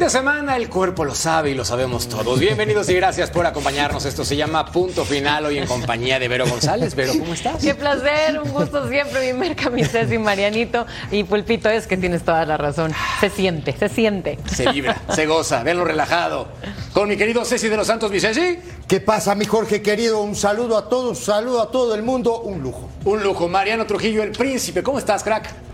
De semana, el cuerpo lo sabe y lo sabemos todos. Bienvenidos y gracias por acompañarnos. Esto se llama Punto Final, hoy en compañía de Vero González. Vero, ¿cómo estás? Qué placer, un gusto siempre, mi merca, mi Ceci, Marianito. Y Pulpito, es que tienes toda la razón. Se siente, se siente. Se vibra, se goza, venlo relajado. Con mi querido Ceci de los Santos, mi Ceci. ¿Qué pasa, mi Jorge querido? Un saludo a todos, un saludo a todo el mundo, un lujo. Un lujo. Mariano Trujillo, el príncipe. ¿Cómo estás, crack?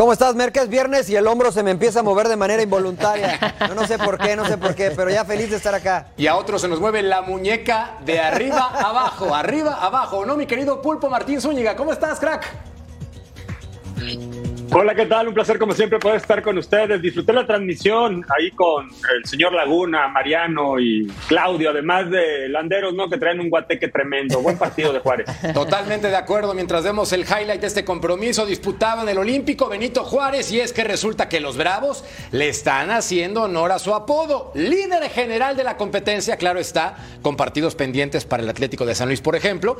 ¿Cómo estás, Merca? Es viernes y el hombro se me empieza a mover de manera involuntaria. No, no sé por qué, no sé por qué, pero ya feliz de estar acá. Y a otro se nos mueve la muñeca de arriba abajo, arriba abajo. ¿No, mi querido Pulpo Martín Zúñiga? ¿Cómo estás, crack? Hola, ¿qué tal? Un placer como siempre poder estar con ustedes. Disfruté la transmisión ahí con el señor Laguna, Mariano y Claudio, además de Landeros, ¿no? Que traen un guateque tremendo. Buen partido de Juárez. Totalmente de acuerdo. Mientras vemos el highlight de este compromiso, disputaban el Olímpico Benito Juárez y es que resulta que los Bravos le están haciendo honor a su apodo. Líder general de la competencia, claro está, con partidos pendientes para el Atlético de San Luis, por ejemplo.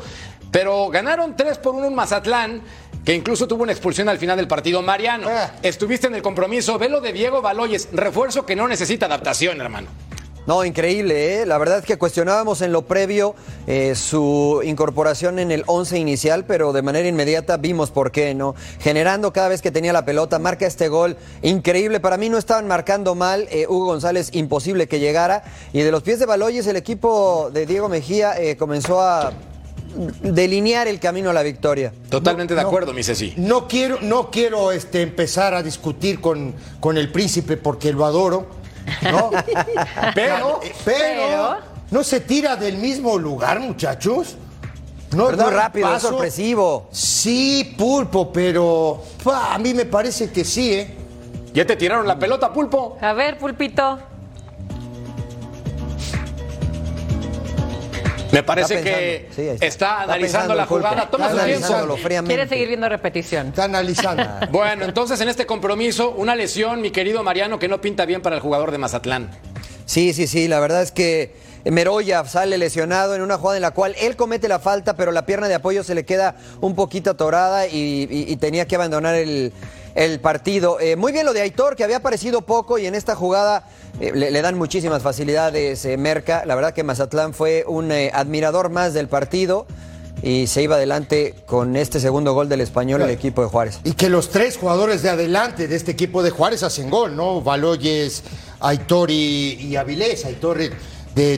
Pero ganaron 3 por 1 en Mazatlán, que incluso tuvo una expulsión al final del partido. Mariano, Ah. estuviste en el compromiso. Velo de Diego Baloyes, refuerzo que no necesita adaptación, hermano. No, increíble, ¿eh? La verdad es que cuestionábamos en lo previo eh, su incorporación en el 11 inicial, pero de manera inmediata vimos por qué, ¿no? Generando cada vez que tenía la pelota, marca este gol increíble. Para mí no estaban marcando mal. eh, Hugo González, imposible que llegara. Y de los pies de Baloyes, el equipo de Diego Mejía comenzó a delinear el camino a la victoria. Totalmente de No. acuerdo, mi Ceci. No quiero, no quiero este, empezar a discutir con, con el príncipe porque lo adoro, ¿no? Pero, pero, Pero- no se tira del mismo lugar, muchachos. No Pero es muy rápido, es paso. sorpresivo. Sí, pulpo, pero pa, a mí me parece que sí, ¿eh? ¿ya te tiraron la pelota, Pulpo? A ver, Pulpito. Me parece Está que sí, está. analizando la jugada. Toma su tiempo. Quiere seguir viendo repetición. Está analizando. Bueno, entonces en este compromiso, una lesión, mi querido Mariano, que no pinta bien para el jugador de Mazatlán. Sí, sí, sí, la verdad es que Meroya sale lesionado en una jugada en la cual él comete la falta, pero la pierna de apoyo se le queda un poquito atorada y, y- y tenía que abandonar el, el partido. Eh, muy bien lo de Aitor, que había aparecido poco y en esta jugada eh, le, le dan muchísimas facilidades, eh, Merca. La verdad que Mazatlán fue un admirador más del partido y se iba adelante con este segundo gol del español el equipo de Juárez. Y que los tres jugadores de adelante de este equipo de Juárez hacen gol, ¿no? Baloyes, Aitor y, y Avilés. Aitor de,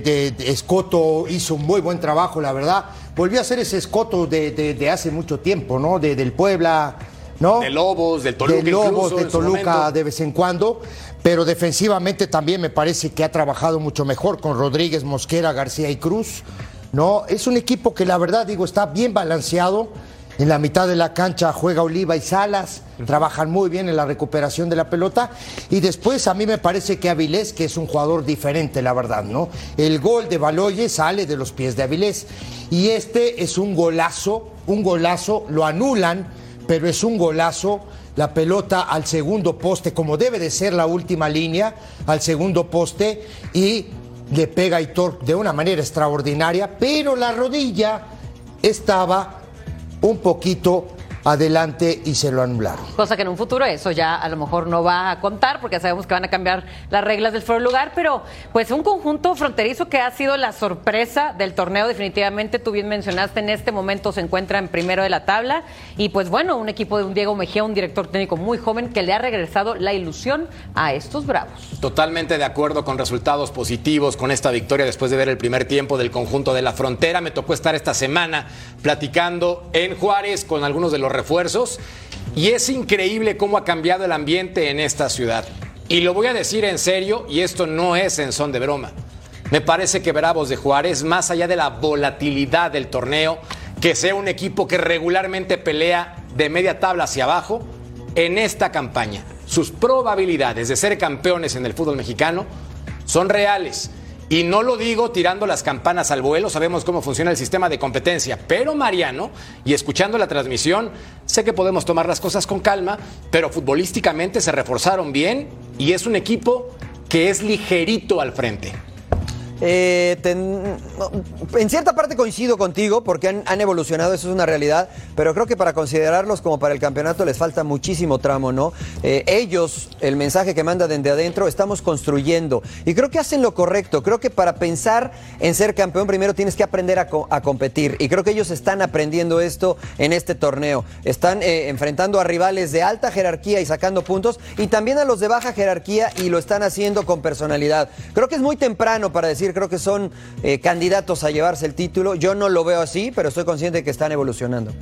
de- de Escoto hizo un muy buen trabajo, la verdad. Volvió a ser ese Escoto de, hace mucho tiempo, ¿no? De, del Puebla, ¿no? De Lobos, del Toluca De Lobos, de Toluca de vez en cuando. Pero defensivamente también me parece que ha trabajado mucho mejor con Rodríguez, Mosquera, García y Cruz. ¿no? Es un equipo que la verdad digo está bien balanceado. En la mitad de la cancha juega Oliva y Salas, trabajan muy bien en la recuperación de la pelota. Y después a mí me parece que Avilés, que es un jugador diferente, la verdad, ¿no? El gol de Baloye sale de los pies de Avilés. Y este es un golazo, un golazo, lo anulan, pero es un golazo. La pelota al segundo poste, como debe de ser la última línea, al segundo poste y le pega a Aitor de una manera extraordinaria, pero la rodilla estaba un poquito adelante y se lo anularon. Cosa que en un futuro eso ya a lo mejor no va a contar porque sabemos que van a cambiar las reglas del fuera lugar, pero pues un conjunto fronterizo que ha sido la sorpresa del torneo definitivamente, tú bien mencionaste, en este momento se encuentra en primero de la tabla y pues bueno, un equipo de un Diego Mejía, un director técnico muy joven que le ha regresado la ilusión a estos bravos. Totalmente de acuerdo con resultados positivos con esta victoria después de ver el primer tiempo del conjunto de la frontera. Me tocó estar esta semana platicando en Juárez con algunos de los refuerzos y es increíble cómo ha cambiado el ambiente en esta ciudad. Y lo voy a decir en serio y esto no es en son de broma. Me parece que Bravos de Juárez, más allá de la volatilidad del torneo, que sea un equipo que regularmente pelea de media tabla hacia abajo, en esta campaña sus probabilidades de ser campeones en el fútbol mexicano son reales. Y no lo digo tirando las campanas al vuelo, sabemos cómo funciona el sistema de competencia, pero Mariano, y escuchando la transmisión, sé que podemos tomar las cosas con calma, pero futbolísticamente se reforzaron bien y es un equipo que es ligerito al frente. Eh, en cierta parte coincido contigo porque han, evolucionado, eso es una realidad, pero creo que para considerarlos como para el campeonato les falta muchísimo tramo, ¿no? Eh, ellos, el mensaje que mandan desde adentro, estamos construyendo y creo que hacen lo correcto. Creo que para pensar en ser campeón primero tienes que aprender a, competir y creo que ellos están aprendiendo esto en este torneo. Están eh, enfrentando a rivales de alta jerarquía y sacando puntos y también a los de baja jerarquía y lo están haciendo con personalidad. Creo que es muy temprano para decir creo que son eh, candidatos a llevarse el título. Yo no lo veo así, pero estoy consciente de que están evolucionando.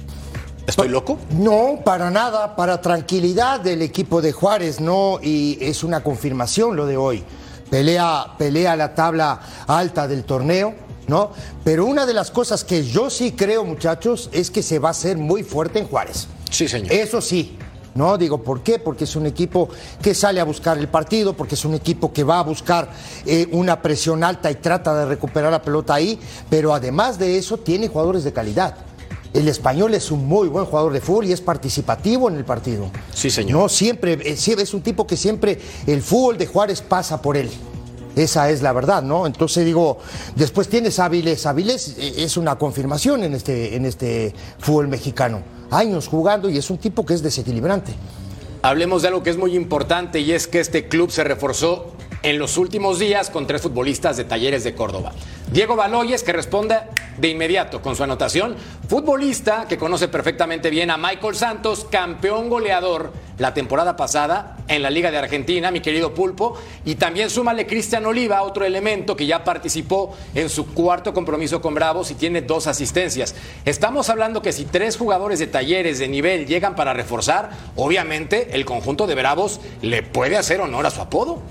¿Estoy loco? No, para nada, para tranquilidad del equipo de Juárez, no, y es una confirmación lo de hoy. Pelea, pelea la tabla alta del torneo, ¿no? Pero una de las cosas que yo sí creo, muchachos, es que se va a hacer muy fuerte en Juárez. Sí, señor. Eso sí, ¿no? Digo, ¿por qué? Porque es un equipo que sale a buscar el partido, porque es un equipo que va a buscar eh, una presión alta y trata de recuperar la pelota ahí, pero además de eso tiene jugadores de calidad. El español es un muy buen jugador de fútbol y es participativo en el partido. Sí, señor. No, siempre, eh, es un tipo que siempre el fútbol de Juárez pasa por él. Esa es la verdad, ¿no? Entonces digo, después tienes Áviles. Áviles eh, es una confirmación en este, en este fútbol mexicano años jugando y es un tipo que es desequilibrante. Hablemos de algo que es muy importante y es que este club se reforzó en los últimos días con tres futbolistas de Talleres de Córdoba. Diego Baloyes, que responde de inmediato con su anotación, futbolista que conoce perfectamente bien a Michael Santos, campeón goleador la temporada pasada en la Liga de Argentina, mi querido Pulpo, y también súmale Cristian Oliva, otro elemento que ya participó en su cuarto compromiso con Bravos y tiene dos asistencias. Estamos hablando que si tres jugadores de talleres de nivel llegan para reforzar, obviamente el conjunto de Bravos le puede hacer honor a su apodo.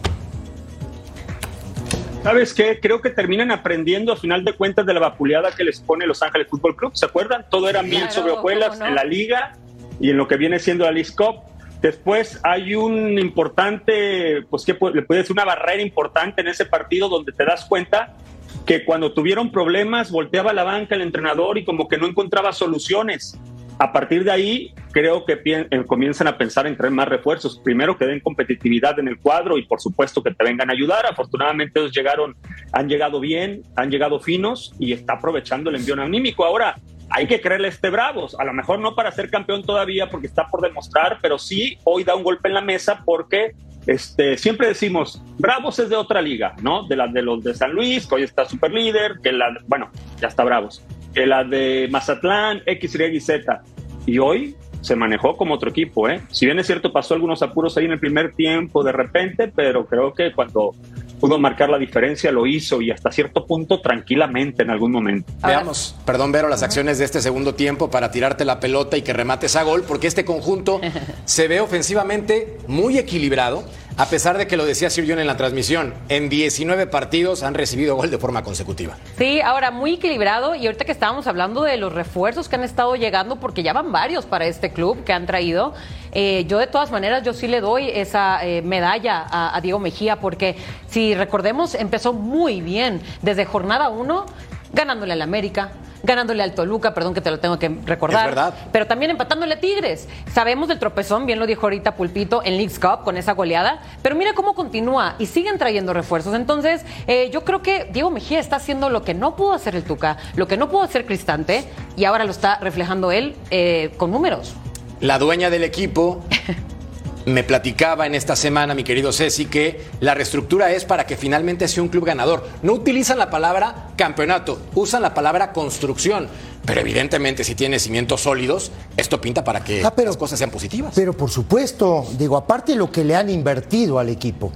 ¿Sabes qué? Creo que terminan aprendiendo a final de cuentas de la vapuleada que les pone Los Ángeles Fútbol Club. ¿Se acuerdan? Todo era mil sobre hojuelas en la liga y en lo que viene siendo la League Cup. Después hay un importante, pues que le puede decir una barrera importante en ese partido donde te das cuenta que cuando tuvieron problemas volteaba la banca el entrenador y como que no encontraba soluciones. A partir de ahí, creo que eh, comienzan a pensar en traer más refuerzos. Primero que den competitividad en el cuadro y por supuesto que te vengan a ayudar. Afortunadamente ellos llegaron, han llegado bien, han llegado finos y está aprovechando el envío anímico. Ahora, hay que creerle a este Bravos. A lo mejor no para ser campeón todavía porque está por demostrar, pero sí hoy da un golpe en la mesa porque este, siempre decimos, Bravos es de otra liga, ¿no? De la de los de San Luis, que hoy está super líder, que la, bueno, ya está Bravos que la de Mazatlán, X, Y, Z. Y hoy se manejó como otro equipo, ¿eh? Si bien es cierto, pasó algunos apuros ahí en el primer tiempo de repente, pero creo que cuando pudo marcar la diferencia lo hizo y hasta cierto punto tranquilamente en algún momento. Veamos, perdón, Vero, las acciones de este segundo tiempo para tirarte la pelota y que remates a gol, porque este conjunto se ve ofensivamente muy equilibrado a pesar de que lo decía Sir John en la transmisión, en 19 partidos han recibido gol de forma consecutiva. Sí, ahora muy equilibrado y ahorita que estábamos hablando de los refuerzos que han estado llegando, porque ya van varios para este club que han traído, eh, yo de todas maneras yo sí le doy esa eh, medalla a, Diego Mejía, porque si recordemos empezó muy bien desde jornada 1 ganándole al América, ganándole al Toluca, perdón que te lo tengo que recordar. Es verdad. Pero también empatándole a Tigres. Sabemos del tropezón, bien lo dijo ahorita Pulpito, en League's Cup con esa goleada, pero mira cómo continúa y siguen trayendo refuerzos. Entonces, eh, yo creo que Diego Mejía está haciendo lo que no pudo hacer el Tuca, lo que no pudo hacer Cristante, y ahora lo está reflejando él eh, con números. La dueña del equipo me platicaba en esta semana, mi querido Ceci, que la reestructura es para que finalmente sea un club ganador. No utilizan la palabra campeonato, usan la palabra construcción. Pero evidentemente, si tiene cimientos sólidos, esto pinta para que ah, las cosas sean positivas. Pero por supuesto, digo, aparte de lo que le han invertido al equipo.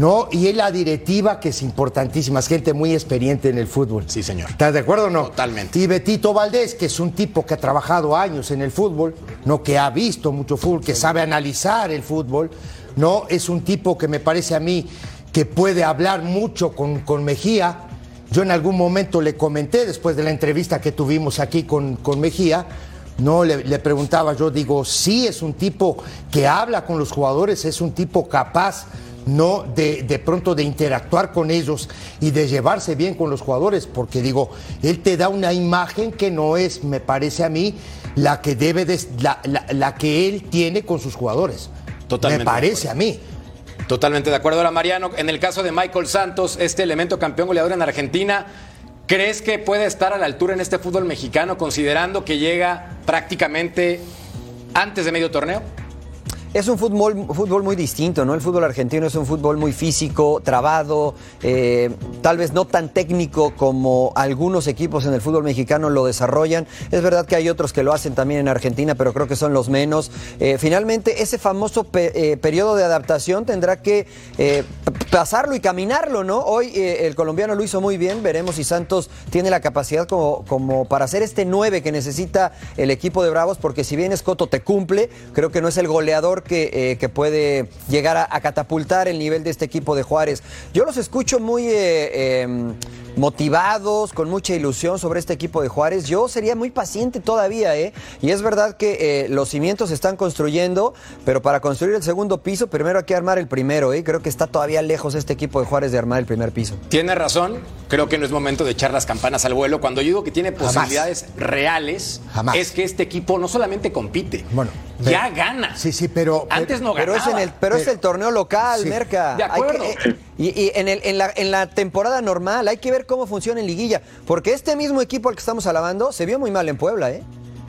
¿No? Y es la directiva que es importantísima, es gente muy experiente en el fútbol. Sí, señor. ¿Estás de acuerdo o no? Totalmente. Y Betito Valdés, que es un tipo que ha trabajado años en el fútbol, ¿no? Que ha visto mucho fútbol, que sabe analizar el fútbol, ¿no? Es un tipo que me parece a mí que puede hablar mucho con, con Mejía. Yo en algún momento le comenté, después de la entrevista que tuvimos aquí con, con Mejía, no, le, le, preguntaba, yo digo, sí, es un tipo que habla con los jugadores, es un tipo capaz, no de, de, pronto de interactuar con ellos y de llevarse bien con los jugadores, porque digo, él te da una imagen que no es, me parece a mí, la que debe de, la, la, la que él tiene con sus jugadores. Totalmente me parece a mí. Totalmente de acuerdo. Ahora, Mariano, en el caso de Michael Santos, este elemento campeón goleador en Argentina, ¿crees que puede estar a la altura en este fútbol mexicano, considerando que llega prácticamente antes de medio torneo? Es un fútbol, fútbol muy distinto, ¿no? El fútbol argentino es un fútbol muy físico, trabado, eh, tal vez no tan técnico como algunos equipos en el fútbol mexicano lo desarrollan. Es verdad que hay otros que lo hacen también en Argentina, pero creo que son los menos. Eh, finalmente, ese famoso eh, periodo de adaptación tendrá que pasarlo y caminarlo, ¿no? Hoy el colombiano lo hizo muy bien, veremos si Santos tiene la capacidad como, como para hacer este 9 que necesita el equipo de Bravos, porque si bien Escoto te cumple, creo que no es el goleador que, eh, que puede llegar a, catapultar el nivel de este equipo de Juárez. Yo los escucho muy eh, eh, motivados, con mucha ilusión sobre este equipo de Juárez. Yo sería muy paciente todavía, ¿eh? Y es verdad que los cimientos se están construyendo, pero para construir el segundo piso, primero hay que armar el primero, ¿eh? Creo que está todavía lejos este equipo de Juárez de armar el primer piso. Tiene razón, creo que no es momento de echar las campanas al vuelo. Cuando yo digo que tiene posibilidades Jamás. reales, Jamás. es que este equipo no solamente compite, bueno, pero, ya gana. Sí, sí, pero. Antes no pero ganaba. Es en el, pero, pero, es el torneo local, sí. Merca. De acuerdo. Que, eh, y, y en, el, en, la, en, la, temporada normal hay que ver cómo funciona en liguilla. Porque este mismo equipo al que estamos alabando se vio muy mal en Puebla, ¿eh?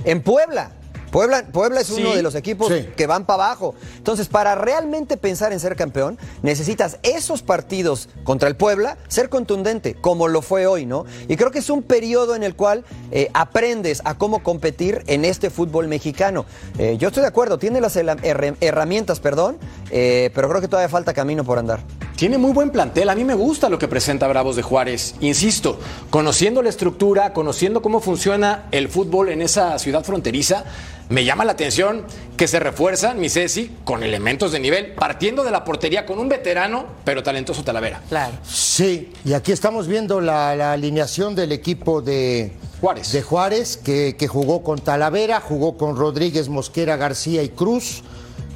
En Puebla. Puebla, Puebla es sí, uno de los equipos sí. que van para abajo. Entonces, para realmente pensar en ser campeón, necesitas esos partidos contra el Puebla ser contundente, como lo fue hoy, ¿no? Y creo que es un periodo en el cual eh, aprendes a cómo competir en este fútbol mexicano. Eh, yo estoy de acuerdo, tiene las herramientas, perdón, eh, pero creo que todavía falta camino por andar. Tiene muy buen plantel. A mí me gusta lo que presenta Bravos de Juárez. Insisto, conociendo la estructura, conociendo cómo funciona el fútbol en esa ciudad fronteriza, me llama la atención que se refuerzan, mi Ceci, con elementos de nivel, partiendo de la portería con un veterano, pero talentoso Talavera. Claro. Sí, y aquí estamos viendo la, la alineación del equipo de Juárez, de Juárez que, que, jugó con Talavera, jugó con Rodríguez, Mosquera, García y Cruz,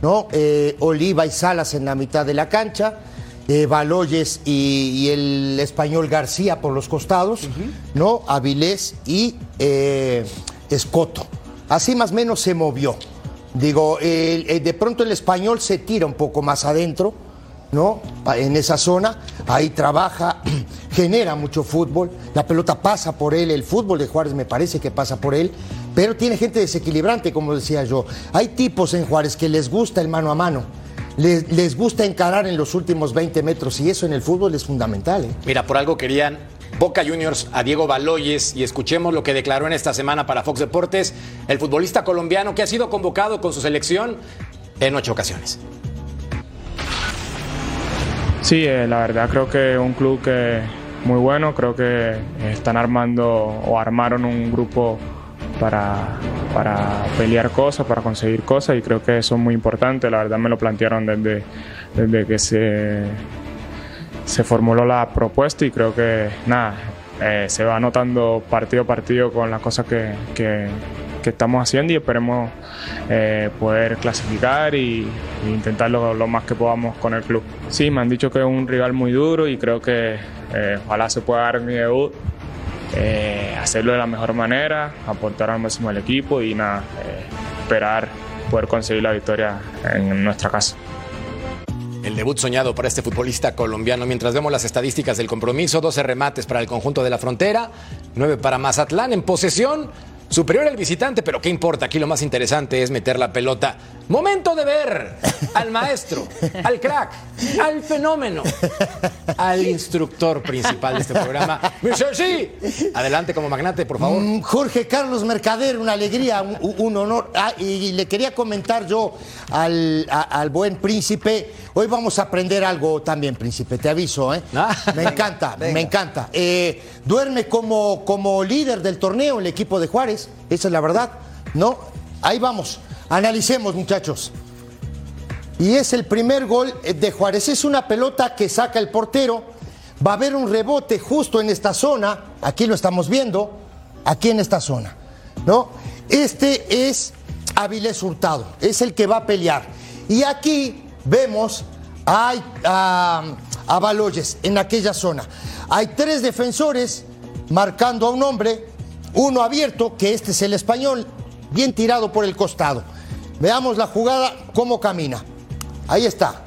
¿no? Eh, Oliva y Salas en la mitad de la cancha. Eh, Baloyes y, y, el español García por los costados, uh -huh. ¿no? Avilés y eh, Escoto. Así más o menos se movió. Digo, el, de pronto el español se tira un poco más adentro, ¿no? En esa zona, ahí trabaja, genera mucho fútbol, la pelota pasa por él, el fútbol de Juárez me parece que pasa por él, pero tiene gente desequilibrante, como decía yo. Hay tipos en Juárez que les gusta el mano a mano les, les, gusta encarar en los últimos 20 metros y eso en el fútbol es fundamental. ¿eh? Mira, por algo querían Boca Juniors a Diego Baloyes y escuchemos lo que declaró en esta semana para Fox Deportes el futbolista colombiano que ha sido convocado con su selección en ocho ocasiones. Sí, eh, la verdad creo que un club que muy bueno, creo que están armando o armaron un grupo para, para pelear cosas, para conseguir cosas y creo que eso es muy importante. La verdad me lo plantearon desde, desde que se, se formuló la propuesta y creo que nada, eh, se va anotando partido a partido con las cosas que, que, estamos haciendo y esperemos eh, poder clasificar y, y intentar lo, lo, más que podamos con el club. Sí, me han dicho que es un rival muy duro y creo que eh, ojalá se pueda dar mi debut eh, hacerlo de la mejor manera, aportar al máximo al equipo y nada, eh, esperar poder conseguir la victoria en nuestra casa. El debut soñado para este futbolista colombiano. Mientras vemos las estadísticas del compromiso, 12 remates para el conjunto de la frontera, 9 para Mazatlán en posesión. Superior el visitante, pero ¿qué importa? Aquí lo más interesante es meter la pelota. Momento de ver al maestro, al crack, al fenómeno, al instructor principal de este programa. Sí, adelante como magnate, por favor. Mm, Jorge Carlos Mercader, una alegría, un, honor. Ah, y le quería comentar yo al, al, buen príncipe, hoy vamos a aprender algo también, príncipe, te aviso, ¿eh? Ah. Me encanta, me encanta. Eh, duerme como, como líder del torneo el equipo de Esa es la verdad, ¿no? Ahí vamos, analicemos muchachos. Y es el primer gol de Juárez, es una pelota que saca el portero, va a haber un rebote justo en esta zona, aquí lo estamos viendo, aquí en esta zona, ¿no? Este es Avilés Hurtado, es el que va a pelear. Y aquí vemos a, a, a Baloyes en aquella zona. Hay tres defensores marcando a un hombre, uno abierto, que este es el español, bien tirado por el costado. Veamos la jugada, cómo camina. Ahí está.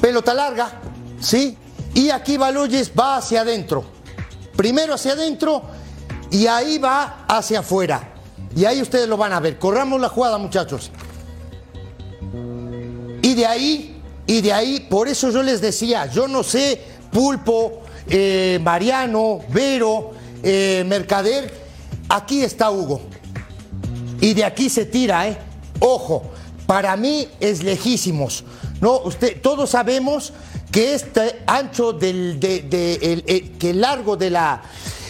Pelota larga, ¿sí? Y aquí Baloyes va hacia adentro. Primero hacia adentro y ahí va hacia afuera. Y ahí ustedes lo van a ver. Corramos la jugada, muchachos. Y de ahí, y de ahí, por eso yo les decía, yo no sé, Pulpo, eh, Mariano, Vero, eh, Mercader, aquí está Hugo. Y de aquí se tira, ¿eh? Ojo, para mí es lejísimos. No, usted, todos sabemos que este ancho del, de, que el largo de la,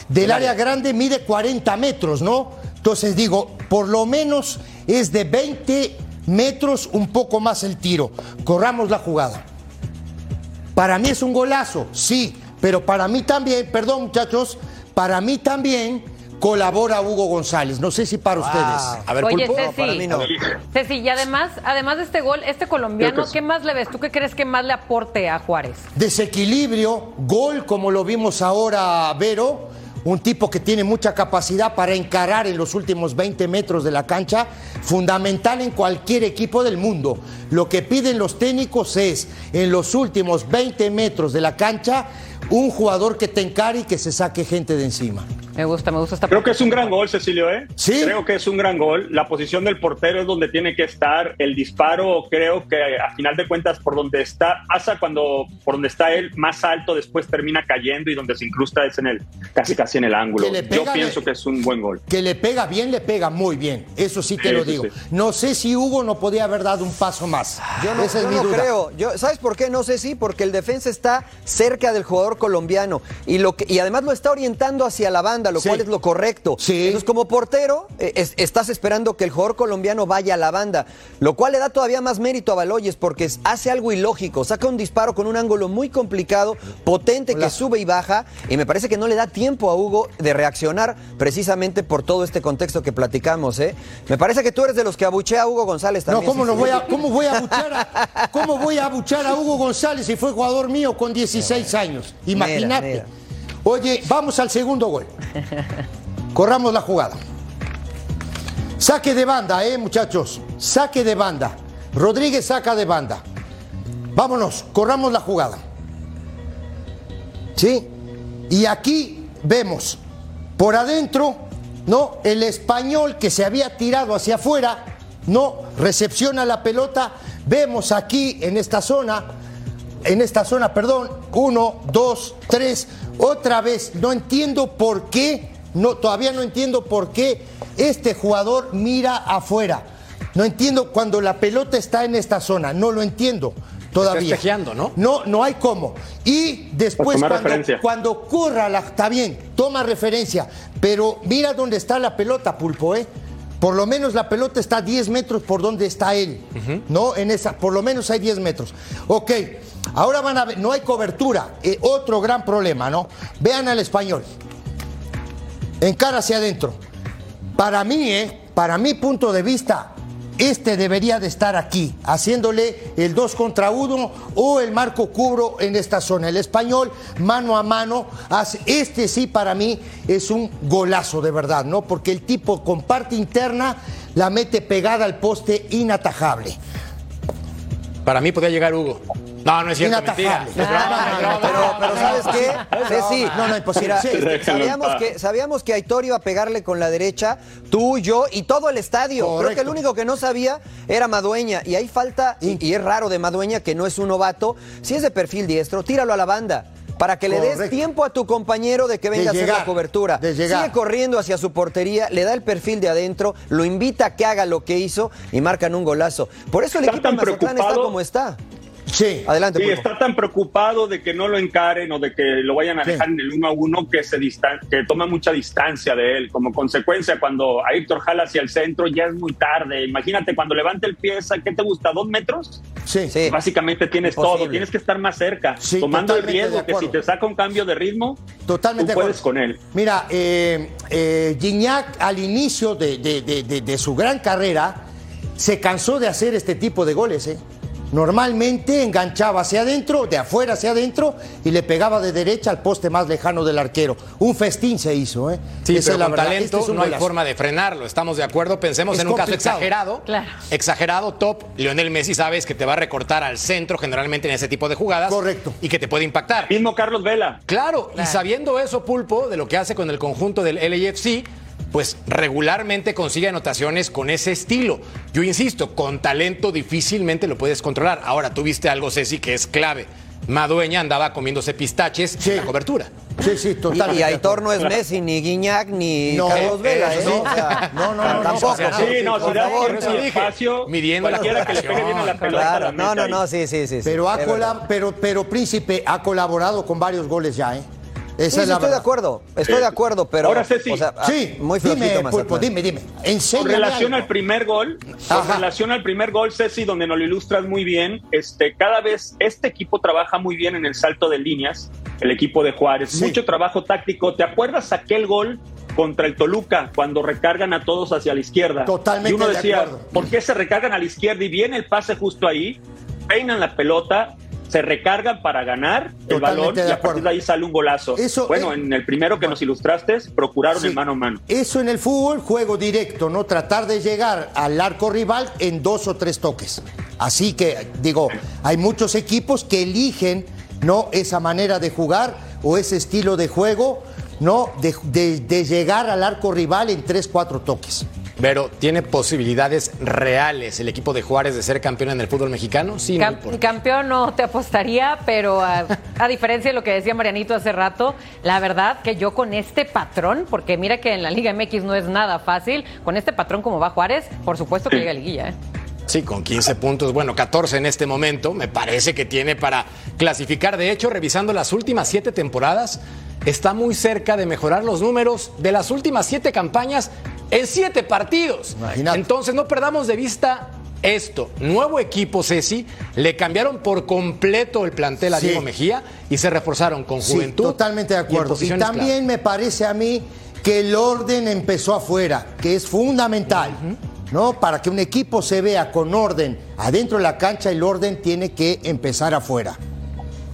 del área grande mide 40 metros, ¿no? Entonces digo, por lo menos es de 20 metros un poco más el tiro. Corramos la jugada. Para mí es un golazo, sí, pero para mí también, perdón muchachos, para mí también colabora Hugo González. No sé si para ustedes. A ver, Oye, Ceci, para mí no. Ceci, y además, además de este gol, este colombiano, ¿qué más le ves? ¿Tú qué crees que más le aporte a Juárez? Desequilibrio, gol como lo vimos ahora, Vero un tipo que tiene mucha capacidad para encarar en los últimos 20 metros de la cancha, fundamental en cualquier equipo del mundo. Lo que piden los técnicos es, en los últimos 20 metros de la cancha, un jugador que te encare y que se saque gente de encima. Me gusta, me gusta esta Creo que es un gran gol, Cecilio, ¿eh? Sí. Creo que es un gran gol. La posición del portero es donde tiene que estar. El disparo, creo que a final de cuentas, por donde está, pasa cuando por donde está él más alto, después termina cayendo y donde se incrusta es en el casi casi en el ángulo. Yo pienso que es un buen gol. Que le pega bien, le pega muy bien. Eso sí te lo digo. No sé si Hugo no podía haber dado un paso más. Yo no, Esa es mi duda. creo. Yo, ¿Sabes por qué? No sé si, porque el defensa está cerca del jugador colombiano y, lo que, y además lo está orientando hacia la banda, lo cual es lo correcto. Sí. Entonces, como portero, eh, estás esperando que el jugador colombiano vaya a la banda, lo cual le da todavía más mérito a Baloyes porque hace algo ilógico, saca un disparo con un ángulo muy complicado, potente, que sube y baja, y me parece que no le da tiempo a Hugo de reaccionar precisamente por todo este contexto que platicamos. ¿eh? Me parece que tú eres de los que abuchea a Hugo González también. No, ¿cómo, no voy a, ¿cómo voy a abuchar a, cómo voy a abuchar a Hugo González si fue jugador mío con 16 años? Imagínate. Oye, vamos al segundo gol. Corramos la jugada. Saque de banda, eh, muchachos. Saque de banda. Rodríguez saca de banda. Vámonos, corramos la jugada. ¿Sí? Y aquí vemos por adentro, ¿no? El español que se había tirado hacia afuera, no recepciona la pelota. Vemos aquí en esta zona, en esta zona, perdón, uno, dos, tres, otra vez. No entiendo por qué no, todavía no entiendo por qué este jugador mira afuera. No entiendo cuando la pelota está en esta zona. No lo entiendo todavía. Está ¿no? No, no hay cómo. Y después cuando, cuando corra la, está bien, toma referencia, pero mira dónde está la pelota, Pulpo, ¿eh? Por lo menos la pelota está 10 metros por donde está él, ¿no? En esa, por lo menos hay 10 metros. Ok, ahora van a ver, no hay cobertura, eh, otro gran problema, ¿no? Vean al español encara hacia adentro. Para mí, ¿eh? para mi punto de vista, este debería de estar aquí, haciéndole el 2 contra 1 o el marco cubro en esta zona. El español, mano a mano, hace, este sí para mí es un golazo de verdad, ¿no? Porque el tipo con parte interna la mete pegada al poste inatajable. Para mí podría llegar Hugo. No, no es cierto, mentira. Pero, pero ¿sabes qué? Ceci, No, no, imposible. Sí. este, sabíamos, que, sabíamos que Aitor iba a pegarle con la derecha, tú, yo y todo el estadio. Creo que el único que no sabía era Madueña. Y ahí falta, y, y es raro de Madueña que no es un novato, si es de perfil diestro, tíralo a la banda. Para que le des tiempo a tu compañero de que venga a hacer la cobertura. de llegar. Sigue corriendo hacia su portería, le da el perfil de adentro, lo invita a que haga lo que hizo y marcan un golazo. Por eso el equipo de Mazatlán está preocupado. como está. Sí. Adelante, Sí, Pulpo. está tan preocupado de que no lo encaren o de que lo vayan a Sí. dejar en el uno a uno que se distan que toma mucha distancia de él. Como consecuencia, cuando a Héctor jala hacia el centro, ya es muy tarde. Imagínate cuando levanta el pie, ¿qué te gusta? ¿Dos metros? Sí. Sí. Básicamente tienes Imposible. todo, tienes que estar más cerca, Sí, tomando el riesgo que si te saca un cambio de ritmo, Totalmente tú puedes con él. Mira, eh, eh, Gignac al inicio de, de- de- de- de su gran carrera se cansó de hacer este tipo de goles. ¿eh? Normalmente enganchaba hacia adentro, de afuera hacia adentro, y le pegaba de derecha al poste más lejano del arquero. Un festín se hizo. ¿eh? Sí, Esa pero es la con verdad. talento Este es no hay forma de frenarlo. Estamos de acuerdo. Pensemos Es en un caso exagerado. Claro. Exagerado, top. Lionel Messi sabes que te va a recortar al centro generalmente en ese tipo de jugadas. Correcto. Y que te puede impactar. Mismo Carlos Vela. Claro, y sabiendo eso, Pulpo, de lo que hace con el conjunto del LAFC, pues regularmente consigue anotaciones con ese estilo. Yo insisto, con talento difícilmente lo puedes controlar. Ahora, tú viste algo, Ceci, que es clave. Madueña andaba comiéndose pistaches Sí. en la cobertura. Sí, sí, Y, totalmente. y Aitor no es Messi, ni Guiñac, ni No, Carlos Vela, ¿eh? O sea, No, no, no, no, tampoco. o sea, Sí, no, por si favor, eso dije. espacio, Midiendo la cualquiera que le pegue bien a la pelota. Claro, la no, no, no, sí, sí, sí. Pero, ha pero, pero Príncipe ha colaborado con varios goles ya, ¿eh? Esa Sí, es sí, la estoy de acuerdo, estoy de acuerdo, pero. Ahora, o sea, ah, Sí, muy dime. Pulpo, dime, dime. Con Enséñame relación algo. al primer gol, Ajá. con relación al primer gol, Ceci, donde nos lo ilustras muy bien, este, cada vez este equipo trabaja muy bien en el salto de líneas, el equipo de Juárez, Sí. mucho trabajo táctico. ¿Te acuerdas aquel gol contra el Toluca cuando recargan a todos hacia la izquierda? Totalmente Y uno de decía, acuerdo. ¿por qué se recargan a la izquierda y viene el pase justo ahí? Peinan la pelota. Se recargan para ganar el balón de y a partir de ahí sale un golazo. Eso bueno, es- en el primero que nos ilustraste, procuraron Sí. en mano a mano. Eso en el fútbol, juego directo, ¿no? Tratar de llegar al arco rival en dos o tres toques. Así que, digo, hay muchos equipos que eligen, ¿no? Esa manera de jugar o ese estilo de juego, ¿no? De, de- de llegar al arco rival en tres, cuatro toques. Pero ¿tiene posibilidades reales el equipo de Juárez de ser campeón en el fútbol mexicano? Sí, no. Cam- ¿y por qué? campeón no te apostaría, pero a, a diferencia de lo que decía Marianito hace rato, la verdad que yo con este patrón, porque mira que en la Liga MX no es nada fácil, con este patrón como va Juárez, por supuesto que llega a liguilla. ¿eh? Sí, con 15 puntos, bueno, 14 en este momento, me parece que tiene para clasificar. De hecho, revisando las últimas siete temporadas, está muy cerca de mejorar los números de las últimas siete campañas en siete partidos. Imagínate. Entonces, no perdamos de vista esto. Nuevo equipo, Ceci, le cambiaron por completo el plantel a Sí. Diego Mejía y se reforzaron con Sí, juventud. totalmente de acuerdo. Y, también me parece a mí que el orden empezó afuera, que es fundamental. ¿No? Para que un equipo se vea con orden adentro de la cancha, el orden tiene que empezar afuera.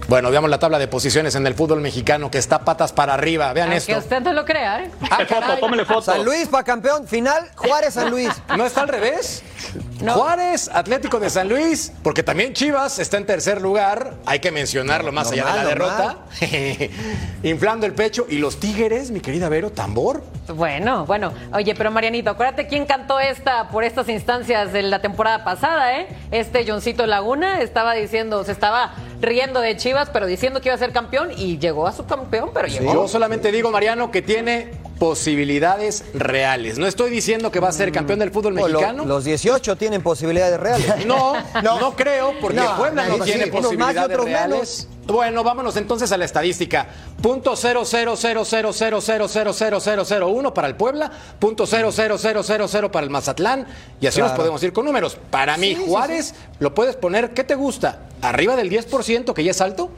Bueno, veamos la tabla de posiciones en el fútbol mexicano que está patas para arriba. Vean Aunque esto. usted no lo crea. ¿eh? Ah, foto, tómale foto. San Luis para campeón, final, Juárez San Luis. ¿No está al revés? Juárez, Atlético de San Luis, porque también Chivas está en tercer lugar, hay que mencionarlo más allá de la derrota. Inflando el pecho. ¿Y los Tigres, mi querida Vero, tambor? Bueno, bueno. Oye, pero Marianito, acuérdate quién cantó esta por estas instancias de la temporada pasada, ¿eh? Este Johncito Laguna estaba diciendo, se estaba riendo de Chivas, pero diciendo que iba a ser campeón y llegó a su campeón, pero llegó. Yo solamente digo, Mariano, que tiene posibilidades reales. No estoy diciendo que va a ser campeón del fútbol Oh, mexicano. los 18 tienen posibilidades reales. No, no, creo, porque No, Puebla no, no, tiene sí, posibilidades reales. Bueno, vámonos entonces a la estadística. Punto cero cero cero cero cero cero cero cero cero cero uno para el Puebla, punto cero cero cero cero cero para el Mazatlán, y así nos podemos ir con números. Para mí, Juárez lo puedes poner, ¿qué te gusta? ¿Arriba del 10%, que ya es alto?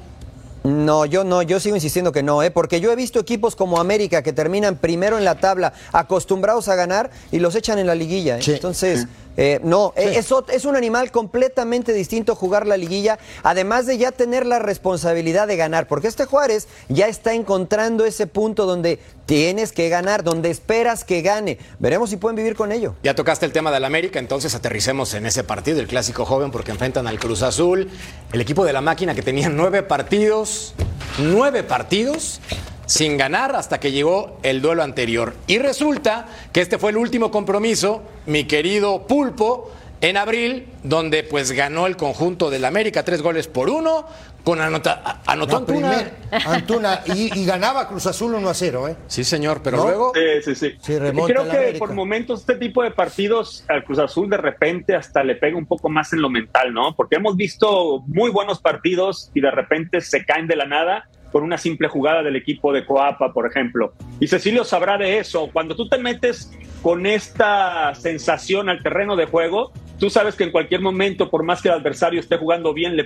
No, yo no, yo sigo insistiendo que no, ¿eh? porque yo he visto equipos como América que terminan primero en la tabla, acostumbrados a ganar y los echan en la liguilla. ¿eh? Sí. Entonces, Eh, no, es, es un animal completamente distinto jugar la liguilla, además de ya tener la responsabilidad de ganar, porque este Juárez ya está encontrando ese punto donde tienes que ganar, donde esperas que gane. Veremos si pueden vivir con ello. Ya tocaste el tema del América, entonces aterricemos en ese partido, el clásico joven, porque enfrentan al Cruz Azul, el equipo de la máquina que tenía nueve partidos, nueve partidos sin ganar hasta que llegó el duelo anterior. Y resulta que este fue el último compromiso, mi querido Pulpo, en abril, donde pues ganó el conjunto del América tres goles por uno, con anota, anotó Antuna. Antuna y, ganaba Cruz Azul 1 a 0, ¿eh? Sí, señor, pero luego. Sí, sí, sí. creo que por momentos este tipo de partidos al Cruz Azul de repente hasta le pega un poco más en lo mental, ¿no? Porque hemos visto muy buenos partidos y de repente se caen de la nada por una simple jugada del equipo de Coapa, por ejemplo. Y Cecilio sabrá de eso. Cuando tú te metes con esta sensación al terreno de juego, tú sabes que en cualquier momento, por más que el adversario esté jugando bien, le,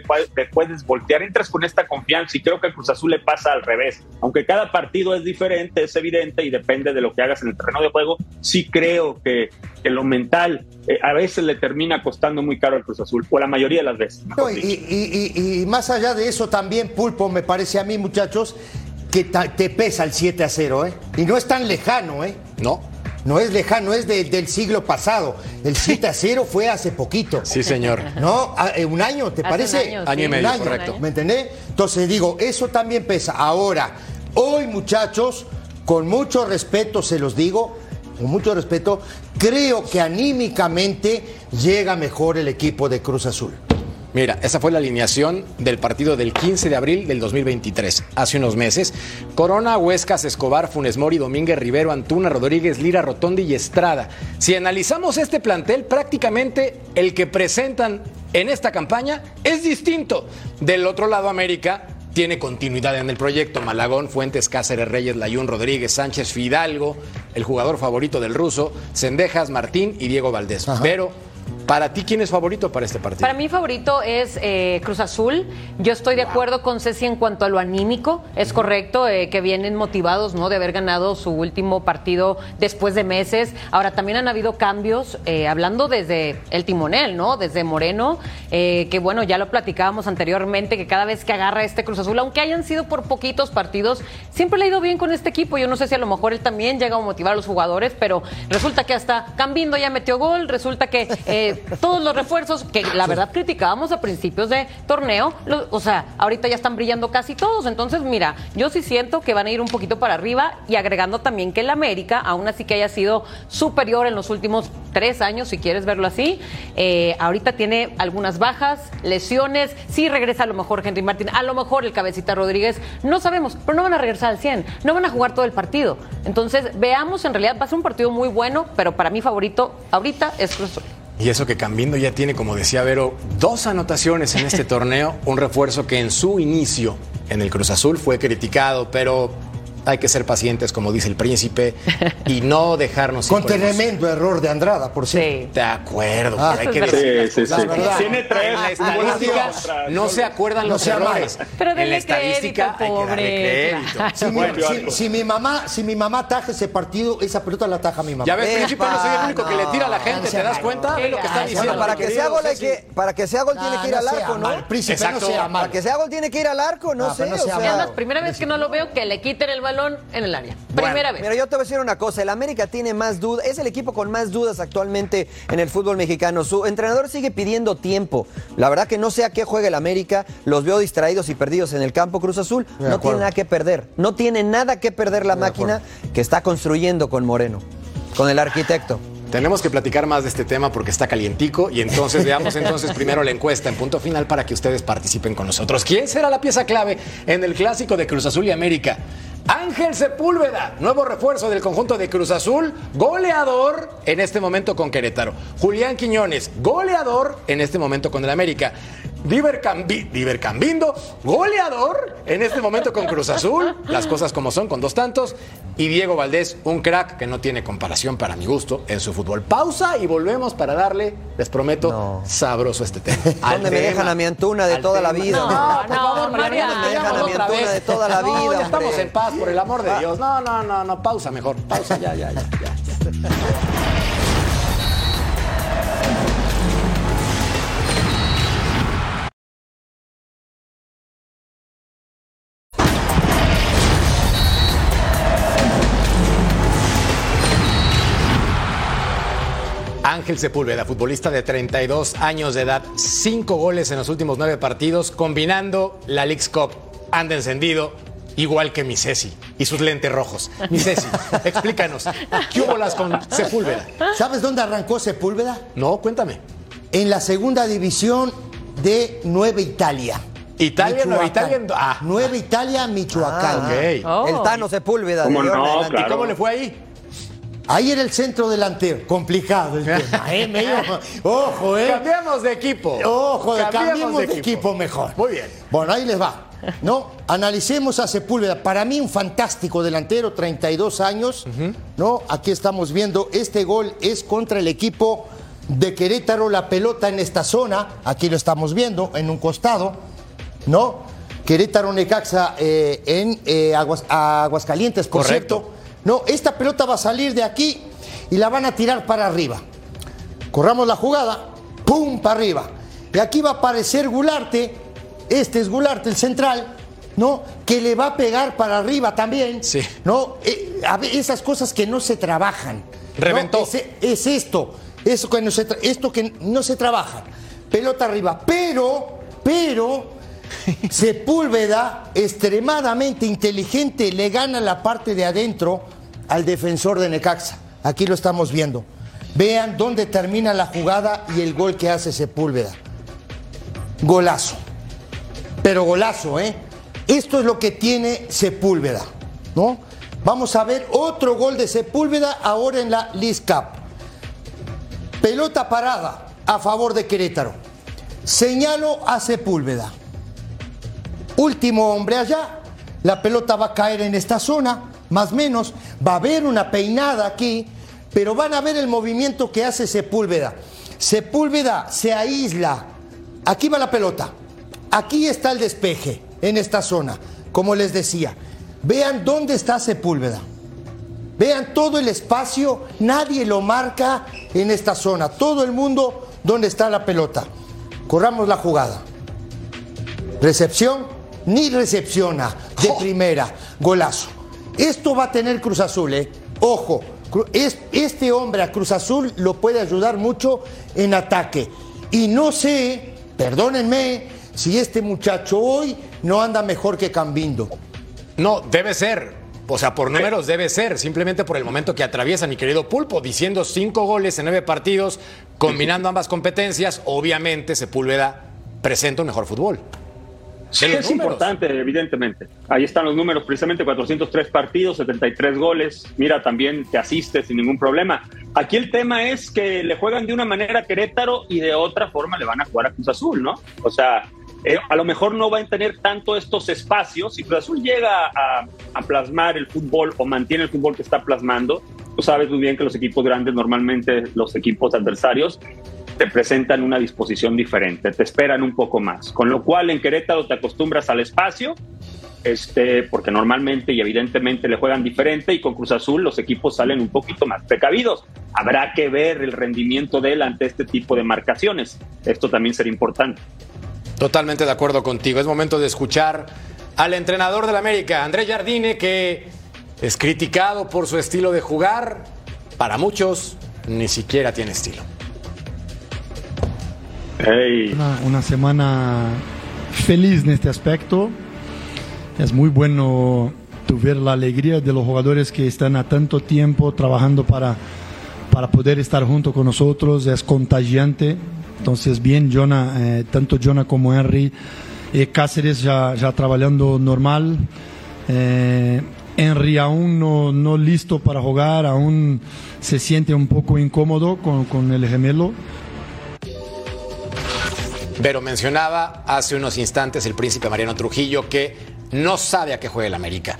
puedes voltear. Entras con esta confianza y creo que al Cruz Azul le pasa al revés. Aunque cada partido es diferente, es evidente y depende de lo que hagas en el terreno de juego, sí creo que, lo mental eh, a veces le termina costando muy caro al Cruz Azul, o la mayoría de las veces. y, más allá de eso también, Pulpo, me parece a mí, muchachos, que te pesa el 7 a 0, ¿eh? Y no es tan lejano, ¿eh? No. No es lejano, es del siglo pasado. El 7 a 0 fue hace poquito. Sí, señor. ¿No? Eh, ¿Un año, te parece? año, y medio, correcto. ¿Me entendés? Entonces digo, eso también pesa. Ahora, hoy, muchachos, con mucho respeto se los digo, con mucho respeto, creo que anímicamente llega mejor el equipo de Cruz Azul. Mira, esa fue la alineación del partido del 15 de abril del 2023, hace unos meses. Corona, Huescas, Escobar, Funes Mori, Domínguez, Rivero, Antuna, Rodríguez, Lira, Rotondi y Estrada. Si analizamos este plantel, prácticamente el que presentan en esta campaña es distinto. Del otro lado, América tiene continuidad en el proyecto. Malagón, Fuentes, Cáceres, Reyes, Layún, Rodríguez, Sánchez, Fidalgo, el jugador favorito del ruso, Cendejas, Martín y Diego Valdés. Pero para ti, ¿quién es favorito para este partido? Para mí favorito es eh, Cruz Azul. Yo estoy de acuerdo con Ceci en cuanto a lo anímico. Es correcto eh, que vienen motivados ¿no? de haber ganado su último partido después de meses. Ahora, también han habido cambios, eh, hablando desde el timonel, ¿no? Desde Moreno, que bueno, ya lo platicábamos anteriormente, que cada vez que agarra este Cruz Azul, aunque hayan sido por poquitos partidos, siempre le ha ido bien con este equipo. Yo no sé si a lo mejor él también llega a motivar a los jugadores, pero resulta que hasta Cambindo ya metió gol, resulta que todos los refuerzos que la verdad criticábamos a principios de torneo, o sea, ahorita ya están brillando casi todos. Entonces, mira, yo sí siento que van a ir un poquito para arriba y agregando también que el América, aún así que haya sido superior en los últimos tres años, si quieres verlo así, eh, ahorita tiene algunas bajas, lesiones, sí regresa a lo mejor Henry Martín, a lo mejor el cabecita Rodríguez, no sabemos, pero no van a regresar al 100, no van a jugar todo el partido. Entonces, veamos, en realidad va a ser un partido muy bueno, pero para mi favorito ahorita es Cruz y eso que Cambindo ya tiene, como decía Vero, dos anotaciones en este torneo, un refuerzo que en su inicio en el Cruz Azul fue criticado, pero hay que ser pacientes, como dice el príncipe, y no dejarnos. Con tremendo error de Andrada, por cierto. Sí. De acuerdo, ah, hay que decir. Sí, sí, sí. Tiene tres. En la estadística no se acuerdan los errores. Pero en la estadística hay que darle crédito. Si, mi, mamá, si mi mamá taja ese partido, esa pelota la taja mi mamá. Ya ves, príncipe, no soy el único que le tira a la gente, ¿te das cuenta? Ve lo que está diciendo. para que sea gol, para que sea gol tiene que ir al arco, ¿no? Príncipe, no sea mal. Para que sea gol tiene que ir al arco, no sé. Es la primera vez que no lo veo que le quiten el balón en el área. Primera vez. Mira, yo te voy a decir una cosa. El América tiene más dudas. Es el equipo con más dudas actualmente en el fútbol mexicano. Su entrenador sigue pidiendo tiempo. La verdad que no sé a qué juega el América. Los veo distraídos y perdidos en el campo Cruz Azul. no tiene nada que perder. No tiene nada que perder la máquina que está construyendo con Moreno, con el arquitecto. Tenemos que platicar más de este tema porque está calientico y entonces veamos entonces primero la encuesta en punto final para que ustedes participen con nosotros. ¿Quién será la pieza clave en el clásico de Cruz Azul y América? Ángel Sepúlveda, nuevo refuerzo del conjunto de Cruz Azul, goleador en este momento con Querétaro. Julián Quiñones, goleador en este momento con el América. Diver, Cambindo, goleador en este momento con Cruz Azul, las cosas como son, con dos tantos. Y Diego Valdés, un crack que no tiene comparación para mi gusto en su fútbol. Pausa y volvemos para darle, les prometo, sabroso este tema. ¿Dónde me dejan a mi Antuna de toda la vida? No, no, no, ¿Dónde me dejan a mi Antuna de toda la vida? ya estamos en paz, por el amor de ah. Dios. No, no, no, no, pausa mejor. Pausa, ya, ya, ya. ya. Ángel Sepúlveda, futbolista de 32 años de edad, cinco goles en los últimos nueve partidos, combinando la League's Cup. Anda encendido, igual que mi Ceci y sus lentes rojos. Mi Ceci, explícanos, ¿qué hubo las con Sepúlveda? ¿Sabes dónde arrancó Sepúlveda? No, cuéntame. En la segunda división de Nueva Italia. Italia, Nueva Italia. Ah. Nueva Italia, Michoacán. Ah, ok. Oh. El Tano Sepúlveda. ¿Cómo no? ¿Y cómo le fue ahí? Ahí era el centro delantero. Complicado el tema, ¿eh? Medio- Ojo, ¿eh? Cambiamos de equipo. Ojo, de cambiemos de equipo. mejor. Muy bien. Bueno, ahí les va. ¿No? Analicemos a Sepúlveda. Para mí un fantástico delantero, 32 años. ¿No? Aquí estamos viendo, este gol es contra el equipo de Querétaro, la pelota en esta zona. Aquí lo estamos viendo, en un costado. ¿No? Querétaro Necaxa eh, en eh, Aguas- Aguascalientes, por Correcto. cierto. No, esta pelota va a salir de aquí y la van a tirar para arriba. Corramos la jugada, ¡pum! para arriba. Y aquí va a aparecer Gularte, este es Gularte, el central, ¿no? Que le va a pegar para arriba también. Sí. ¿No? Eh, esas cosas que no se trabajan. ¿no? Reventó. Es, es esto, eso que no se esto que no se trabaja. Pelota arriba. Pero, pero, Sepúlveda, extremadamente inteligente, le gana la parte de adentro al defensor de Necaxa. Aquí lo estamos viendo. Vean dónde termina la jugada y el gol que hace Sepúlveda. Golazo. Pero golazo, ¿eh? Esto es lo que tiene Sepúlveda, ¿no? Vamos a ver otro gol de Sepúlveda ahora en la League Cup. Pelota parada a favor de Querétaro. Señalo a Sepúlveda. Último hombre allá. La pelota va a caer en esta zona, más o menos. Va a haber una peinada aquí, pero van a ver el movimiento que hace Sepúlveda. Sepúlveda se aísla. Aquí va la pelota. Aquí está el despeje, en esta zona. Como les decía, vean dónde está Sepúlveda. Vean todo el espacio, nadie lo marca en esta zona. Todo el mundo donde está la pelota. Corramos la jugada. Recepción, ni recepciona de primera. Golazo. Esto va a tener Cruz Azul, ¿eh? Ojo, este hombre a Cruz Azul lo puede ayudar mucho en ataque. Y no sé, perdónenme, si este muchacho hoy no anda mejor que Cambindo. No, debe ser. O sea, por números debe ser. Simplemente por el momento que atraviesa mi querido Pulpo, diciendo cinco goles en nueve partidos, combinando ambas competencias, obviamente Sepúlveda presenta un mejor fútbol. Sí, es números. importante, evidentemente. Ahí están los números, precisamente 403 partidos, 73 goles. Mira, también te asiste sin ningún problema. Aquí el tema es que le juegan de una manera a Querétaro y de otra forma le van a jugar a Cruz Azul, ¿no? O sea, eh, a lo mejor no van a tener tanto estos espacios. Si Cruz Azul llega a, a plasmar el fútbol o mantiene el fútbol que está plasmando, tú sabes muy bien que los equipos grandes, normalmente los equipos adversarios, te presentan una disposición diferente, te esperan un poco más. Con lo cual en Querétaro te acostumbras al espacio, este, porque normalmente y evidentemente le juegan diferente y con Cruz Azul los equipos salen un poquito más precavidos. Habrá que ver el rendimiento de él ante este tipo de marcaciones. Esto también será importante. Totalmente de acuerdo contigo. Es momento de escuchar al entrenador del América, André Jardine, que es criticado por su estilo de jugar. Para muchos, ni siquiera tiene estilo. Una, semana feliz en este aspecto. Es muy bueno ver la alegría de los jugadores que están a tanto tiempo trabajando para, para poder estar junto con nosotros. Es contagiante. Entonces, bien, Jonah, eh, tanto Jonah como Henry. eh, Cáceres ya, ya trabajando normal. Eh, Henry aún no, no listo para jugar, aún se siente un poco incómodo con, con el gemelo. Pero mencionaba hace unos instantes el príncipe Mariano Trujillo que no sabe a qué juega el América.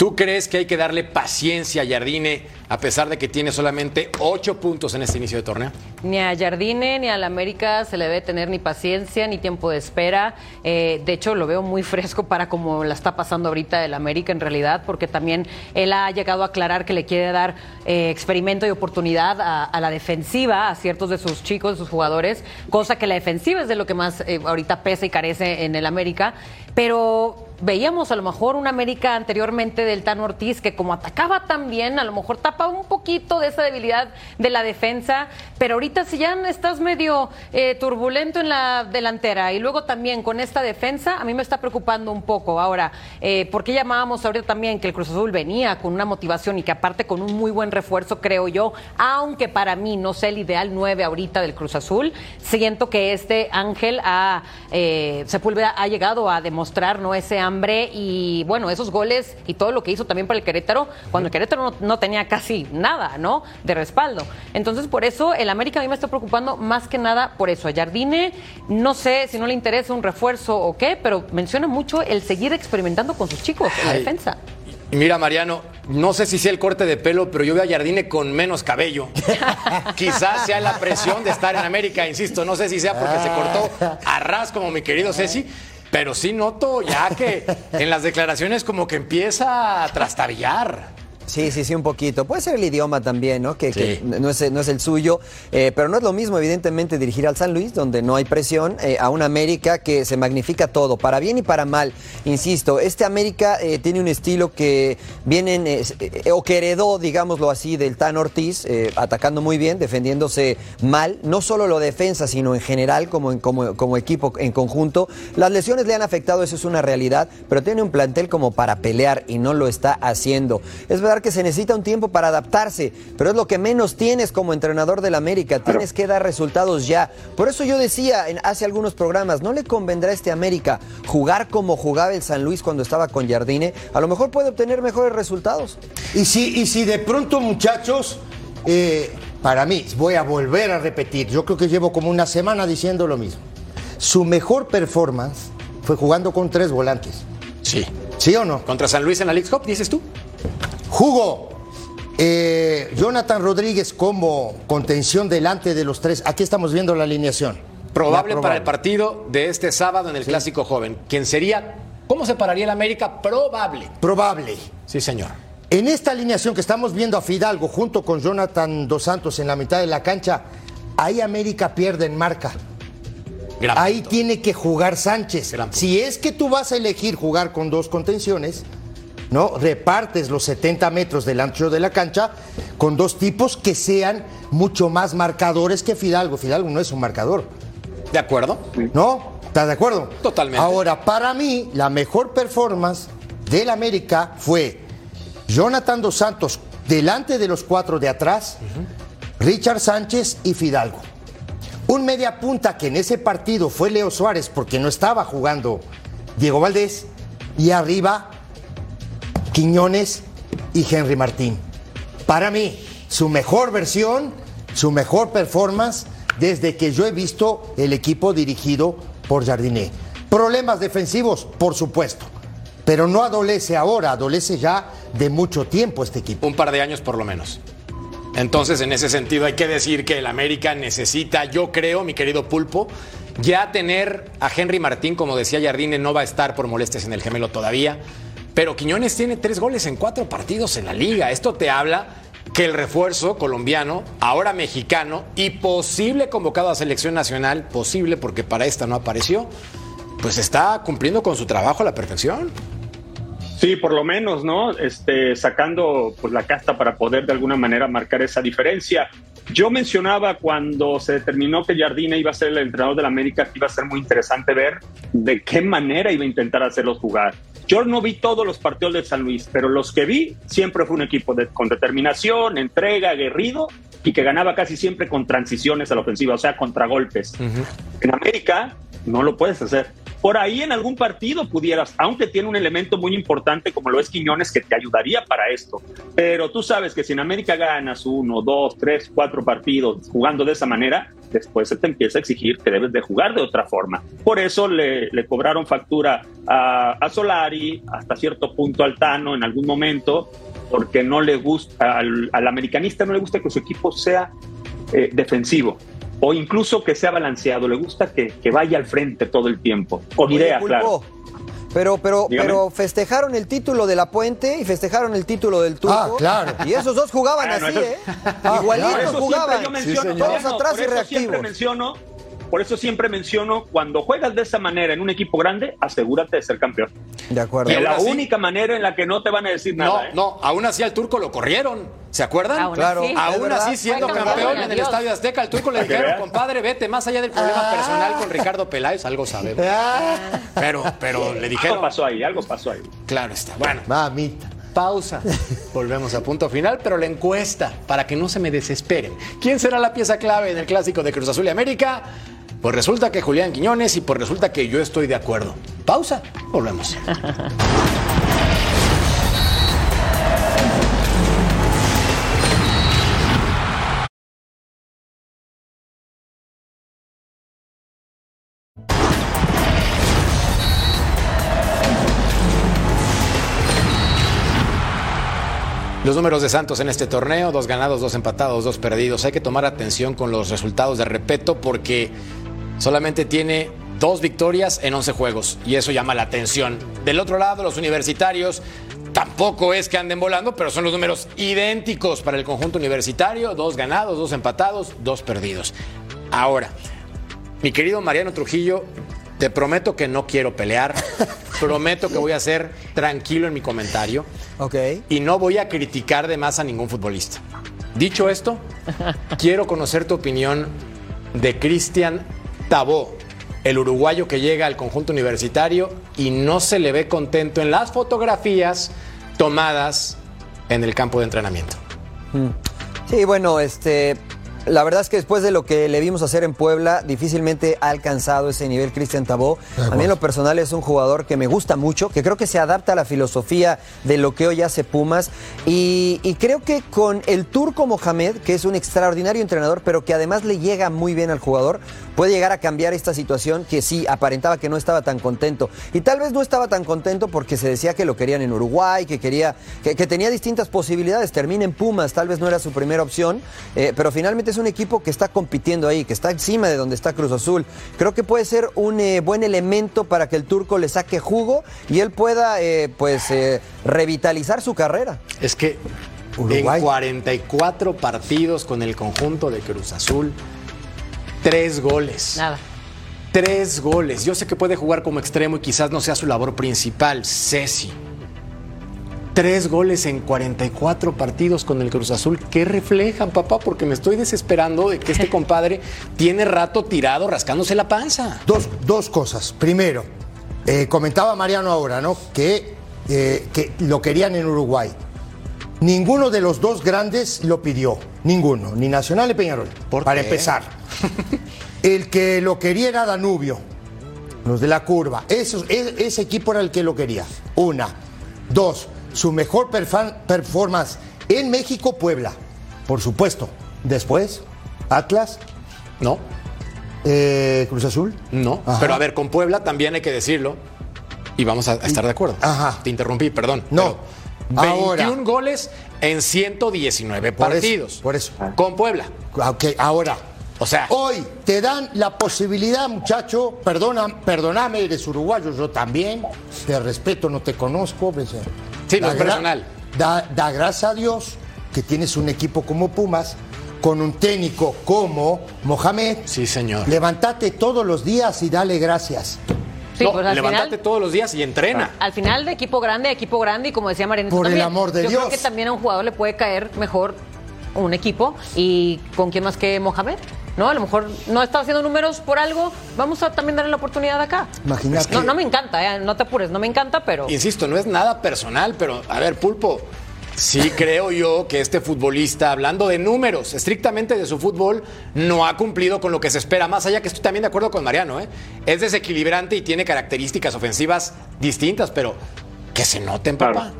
¿Tú crees que hay que darle paciencia a Jardine a pesar de que tiene solamente ocho puntos en este inicio de torneo? Ni a Jardine ni al América se le debe tener ni paciencia ni tiempo de espera. Eh, de hecho, lo veo muy fresco para como la está pasando ahorita el América en realidad, porque también él ha llegado a aclarar que le quiere dar eh, experimento y oportunidad a, la defensiva, a ciertos de sus chicos, de sus jugadores, cosa que la defensiva es de lo que más eh, ahorita pesa y carece en el América. Pero veíamos a lo mejor una América anteriormente del Tano Ortiz que como atacaba tan bien, a lo mejor tapa un poquito de esa debilidad de la defensa, pero ahorita si ya estás medio eh, turbulento en la delantera y luego también con esta defensa, a mí me está preocupando un poco. Ahora, eh, ¿por qué llamábamos ahorita también que el Cruz Azul venía con una motivación y que aparte con un muy buen refuerzo, creo yo, aunque para mí no sé el ideal 9 ahorita del Cruz Azul, siento que este Ángel ha, eh, Sepúlveda ha llegado a demostrar no ese hambre y bueno, esos goles y todo lo que hizo también para el Querétaro, cuando el Querétaro no, tenía casi nada, ¿no? De respaldo. Entonces, por eso el América a mí me está preocupando más que nada por eso. A Jardine, no sé si no le interesa un refuerzo o qué, pero menciona mucho el seguir experimentando con sus chicos en la defensa. Mira, Mariano, no sé si sea el corte de pelo, pero yo veo a Jardine con menos cabello. Quizás sea la presión de estar en América, insisto. No sé si sea porque se cortó a ras como mi querido Ceci, pero sí noto ya que en las declaraciones como que empieza a trastabillar. Sí, sí, sí, un poquito. Puede ser el idioma también, ¿no? Que, no, es, el suyo, eh, pero no es lo mismo, evidentemente, dirigir al San Luis, donde no hay presión, eh, a un América que se magnifica todo, para bien y para mal. Insisto, este América eh, tiene un estilo que vienen, o que heredó, digámoslo así, del Tan Ortiz, atacando muy bien, defendiéndose mal, no solo lo defensa, sino en general, como, como, como equipo en conjunto. Las lesiones le han afectado, eso es una realidad, pero tiene un plantel como para pelear y no lo está haciendo. Es verdad que se necesita un tiempo para adaptarse, pero es lo que menos tienes como entrenador del América. Tienes que dar resultados ya. Por eso yo decía en, hace algunos programas, no le convendrá a este América jugar como jugaba el San Luis cuando estaba con Jardine. A lo mejor puede obtener mejores resultados. Y si, y si de pronto, muchachos, eh, para mí, voy a volver a repetir, yo creo que llevo como una semana diciendo lo mismo. Su mejor performance fue jugando con tres volantes. Sí. ¿Sí o no? Contra San Luis en la League Cup, dices tú. Jugo. Eh, Jonathan Rodríguez como contención delante de los tres. Aquí estamos viendo la alineación. Probable, para el partido de este sábado en el Clásico Joven. ¿Quién sería? ¿Cómo se pararía el América? Probable. Probable. Sí, señor. En esta alineación que estamos viendo a Fidalgo junto con Jonathan Dos Santos en la mitad de la cancha, ahí América pierde en marca. ahí tiene que jugar Sánchez. Si es que tú vas a elegir jugar con dos contenciones, ¿no? Repartes los 70 metros del ancho de la cancha con dos tipos que sean mucho más marcadores que Fidalgo. Fidalgo no es un marcador. ¿De acuerdo? ¿No? ¿Estás de acuerdo? Totalmente. Ahora, para mí, la mejor performance del América fue Jonathan Dos Santos delante de los cuatro de atrás, Richard Sánchez y Fidalgo. Un media punta que en ese partido fue Leo Suárez porque no estaba jugando Diego Valdés y arriba Quiñones y Henry Martín. Para mí, su mejor versión, su mejor performance desde que yo he visto el equipo dirigido por Jardiné. Problemas defensivos, por supuesto, pero no adolece ahora, adolece ya de mucho tiempo este equipo. Un par de años por lo menos. Entonces, en ese sentido, hay que decir que el América necesita, yo creo, mi querido Pulpo, ya tener a Henry Martín, como decía Jardine, no va a estar por molestias en el gemelo todavía. Pero Quiñones tiene tres goles en cuatro partidos en la liga. Esto te habla que el refuerzo colombiano, ahora mexicano y posible convocado a selección nacional, posible porque para esta no apareció, pues está cumpliendo con su trabajo a la perfección. Sí, por lo menos, ¿no? Este, sacando pues, la casta para poder de alguna manera marcar esa diferencia. Yo mencionaba cuando se determinó que Jardine iba a ser el entrenador de la América que iba a ser muy interesante ver de qué manera iba a intentar hacerlos jugar. Yo no vi todos los partidos de San Luis, pero los que vi siempre fue un equipo con determinación, entrega, aguerrido y que ganaba casi siempre con transiciones a la ofensiva, o sea, contragolpes. En América no lo puedes hacer. Por ahí en algún partido pudieras, aunque tiene un elemento muy importante como lo es Quiñones que te ayudaría para esto. Pero tú sabes que si en América ganas uno, dos, tres, cuatro partidos jugando de esa manera, después se te empieza a exigir que debes de jugar de otra forma. Por eso le, cobraron factura a, Solari, hasta cierto punto al Tano en algún momento, porque no le gusta, al, americanista no le gusta que su equipo sea eh, defensivo o incluso que sea balanceado, le gusta que, vaya al frente todo el tiempo, con idea, claro. Pero, pero, pero festejaron el título de la Puente y festejaron el título del Turco. Ah, claro. Y esos dos jugaban así, ¿eh? Igualitos jugaban. Yo menciono, todos atrás y reactivos. Siempre menciono por eso siempre menciono, cuando juegas de esa manera en un equipo grande, asegúrate de ser campeón. De acuerdo. Y es la única manera en la que no te van a decir nada. No, ¿eh? no, aún así al turco lo corrieron. ¿Se acuerdan? Aún Claro. Aún así, siendo campeón campeón, en el. Estadio Azteca, al turco le dijeron, veas. compadre, vete, más allá del problema personal con Ricardo Peláez, algo sabemos. Pero, pero le Algo dijeron, pasó ahí, algo pasó ahí. claro está. Bueno, Mamita. pausa. Volvemos a punto final, pero la encuesta, para que no se me desesperen. ¿Quién será la pieza clave en el clásico de Cruz Azul y América? Pues resulta que Julián Quiñones y pues resulta que yo estoy de acuerdo. Pausa, volvemos. Los números de Santos en este torneo, dos ganados, dos empatados, dos perdidos. Hay que tomar atención con los resultados de repeto porque solamente tiene dos victorias en 11 juegos y eso llama la atención. Del otro lado, los universitarios tampoco es que anden volando, pero son los números idénticos para el conjunto universitario, dos ganados, dos empatados, dos perdidos. Ahora, mi querido Mariano Trujillo, te prometo que no quiero pelear, prometo que voy a ser tranquilo en mi comentario Ok. y no voy a criticar de más a ningún futbolista. Dicho esto, quiero conocer tu opinión de Cristian Tabó, el uruguayo que llega al conjunto universitario y no se le ve contento en las fotografías tomadas en el campo de entrenamiento. Sí, bueno, este. La verdad es que después de lo que le vimos hacer en Puebla, difícilmente ha alcanzado ese nivel Cristian Tabó. A mí en lo personal es un jugador que me gusta mucho, que creo que se adapta a la filosofía de lo que hoy hace Pumas. Y, y creo que con el turco Mohamed, que es un extraordinario entrenador, pero que además le llega muy bien al jugador, puede llegar a cambiar esta situación que sí aparentaba que no estaba tan contento. Y tal vez no estaba tan contento porque se decía que lo querían en Uruguay, que quería, que, que tenía distintas posibilidades. Termina en Pumas, tal vez no era su primera opción, eh, pero finalmente es un equipo que está compitiendo ahí, que está encima de donde está Cruz Azul. Creo que puede ser un eh, buen elemento para que el turco le saque jugo y él pueda, eh, pues, eh, revitalizar su carrera. Es que Uruguay. en 44 partidos con el conjunto de Cruz Azul, tres goles. Nada. Tres goles. Yo sé que puede jugar como extremo y quizás no sea su labor principal, Ceci. Tres goles en 44 partidos con el Cruz Azul. ¿Qué reflejan, papá? Porque me estoy desesperando de que este compadre tiene rato tirado rascándose la panza. Dos, dos cosas. Primero, eh, comentaba Mariano ahora, ¿no? Que, eh, que lo querían en Uruguay. Ninguno de los dos grandes lo pidió. Ninguno. Ni Nacional ni Peñarol. ¿Por para qué? empezar. el que lo quería era Danubio. Los de la curva. Esos- e- ese equipo era el que lo quería. Una. Dos. Su mejor performance en México, Puebla. Por supuesto. Después, Atlas, ¿No? eh, Cruz Azul. No. Ajá. Pero a ver, con Puebla también hay que decirlo. Y vamos a estar de acuerdo. Ajá. Te interrumpí, perdón. No. pero Ahora. 21 goles en 119 Por eso, partidos. por eso. Con Puebla. Ok, ahora. O sea, Hoy te dan la posibilidad, muchacho, perdona, perdóname, eres uruguayo, yo también, te respeto, no te conozco. pues, Sí, no da personal. Da, da gracias a Dios que tienes un equipo como Pumas, con un técnico como Mohamed. Sí, señor. Levántate todos los días y dale gracias. Sí, no, pues al final, todos los días y entrena. al final de equipo grande, equipo grande, y como decía Marianito Por el amor de yo Dios. creo que también a un jugador le puede caer mejor un equipo y con quién más que Mohamed. ¿No? A lo mejor no está haciendo números por algo. Vamos a también darle la oportunidad acá. Imagínate. No, no me encanta, ¿eh? no te apures, no me encanta, pero. Insisto, no es nada personal, pero a ver, Pulpo, sí creo yo que este futbolista, hablando de números, estrictamente de su fútbol, no ha cumplido con lo que se espera. Más allá que estoy también de acuerdo con Mariano, ¿eh? Es desequilibrante y tiene características ofensivas distintas, pero que se noten, papá. Claro.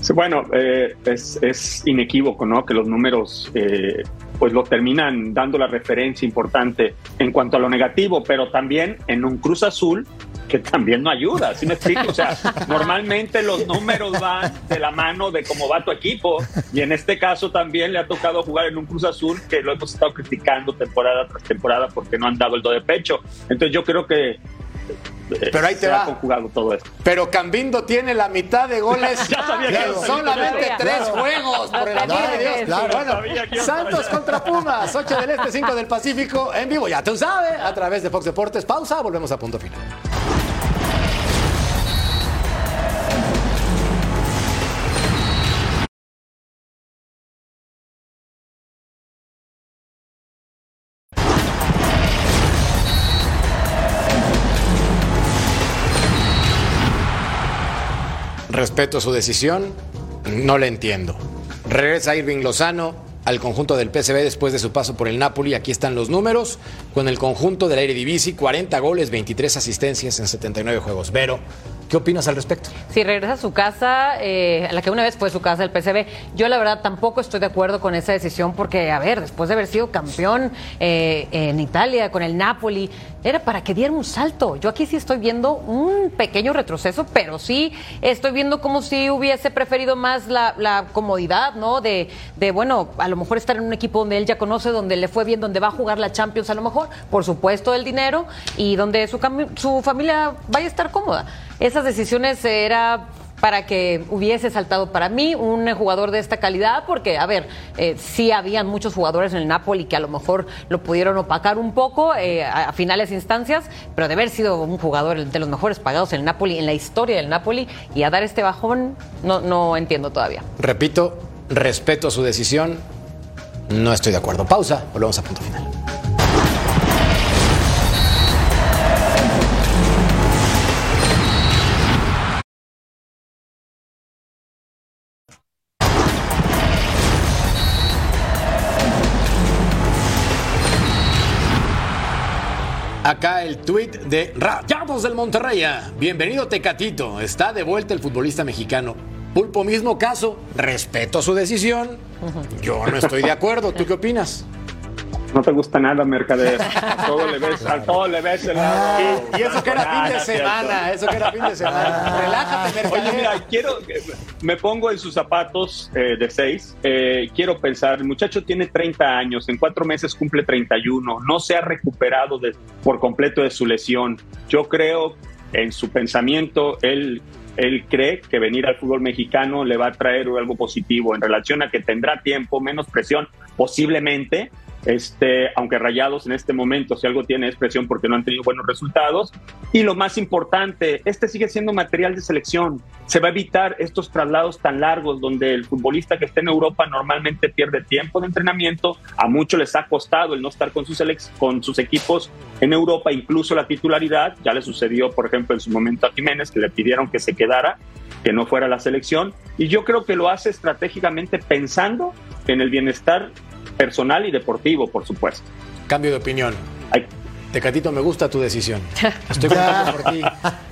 Sí, bueno, eh, es, es inequívoco, ¿no? Que los números, eh, pues lo terminan dando la referencia importante en cuanto a lo negativo, pero también en un Cruz Azul que también no ayuda, ¿sí me explico? O sea, normalmente los números van de la mano de cómo va tu equipo y en este caso también le ha tocado jugar en un Cruz Azul que lo hemos estado criticando temporada tras temporada porque no han dado el do de pecho. Entonces yo creo que Pero ahí te se va. conjugado todo esto. Pero Cambindo tiene la mitad de goles Ya sabía que en solamente tres Claro. juegos, por el amor de Dios. Claro, bueno, Santos contra Pumas, 8 del Este, 5 del Pacífico, en vivo, ya tú sabes, a través de Fox Deportes. Pausa, volvemos a punto final. Respeto su decisión, no le entiendo. Regresa Irving Lozano al conjunto del PSV después de su paso por el Napoli. Aquí están los números. Con el conjunto del Eredivisie, 40 goles, 23 asistencias en 79 juegos. Vero, ¿qué opinas al respecto? Si regresa a su casa, eh, la que una vez fue su casa, el PSV, yo la verdad tampoco estoy de acuerdo con esa decisión porque, a ver, después de haber sido campeón eh, en Italia con el Napoli, era para que diera un salto. Yo aquí sí estoy viendo un pequeño retroceso, pero sí estoy viendo como si hubiese preferido más la, comodidad, ¿no? De, de, bueno, a lo mejor estar en un equipo donde él ya conoce, donde le fue bien, donde va a jugar la Champions a lo mejor, por supuesto el dinero, y donde su familia vaya a estar cómoda. Esas decisiones era para que hubiese saltado para mí un jugador de esta calidad, porque, a ver, eh, sí habían muchos jugadores en el Napoli que a lo mejor lo pudieron opacar un poco eh, a, a finales instancias, pero de haber sido un jugador de los mejores pagados en el Napoli, en la historia del Napoli, y a dar este bajón, no, no entiendo todavía. Repito, respeto su decisión, no estoy de acuerdo. Pausa, volvemos a punto final. Acá el tuit de Rayados del Monterrey. Bienvenido Tecatito. Está de vuelta el futbolista mexicano. Pulpo mismo caso. Respeto su decisión. Yo no estoy de acuerdo. ¿Tú qué opinas? No te gusta nada, Mercader. A todo le ves, a todo le ves el lado. Y eso que era fin de semana. Eso que era fin de semana. Relájate, Oye, Mercader. mira, quiero, me pongo en sus zapatos eh, de seis. Eh, quiero pensar, el muchacho tiene 30 años, en cuatro meses cumple 31, no se ha recuperado de- por completo de su lesión. Yo creo en su pensamiento, él, él cree que venir al fútbol mexicano le va a traer algo positivo en relación a que tendrá tiempo, menos presión, posiblemente. Este, aunque Rayados en este momento, si algo tiene es presión porque no han tenido buenos resultados. Y lo más importante, este sigue siendo material de selección. Se va a evitar estos traslados tan largos donde el futbolista que está en Europa normalmente pierde tiempo de entrenamiento. A muchos les ha costado el no estar con sus, con sus equipos en Europa, incluso la titularidad. Ya le sucedió, por ejemplo, en su momento a Jiménez, que le pidieron que se quedara, que no fuera la selección. Y yo creo que lo hace estratégicamente pensando en el bienestar personal y deportivo, por supuesto. Cambio de opinión. Ay, Tecatito, me gusta tu decisión. Estoy contento por ti.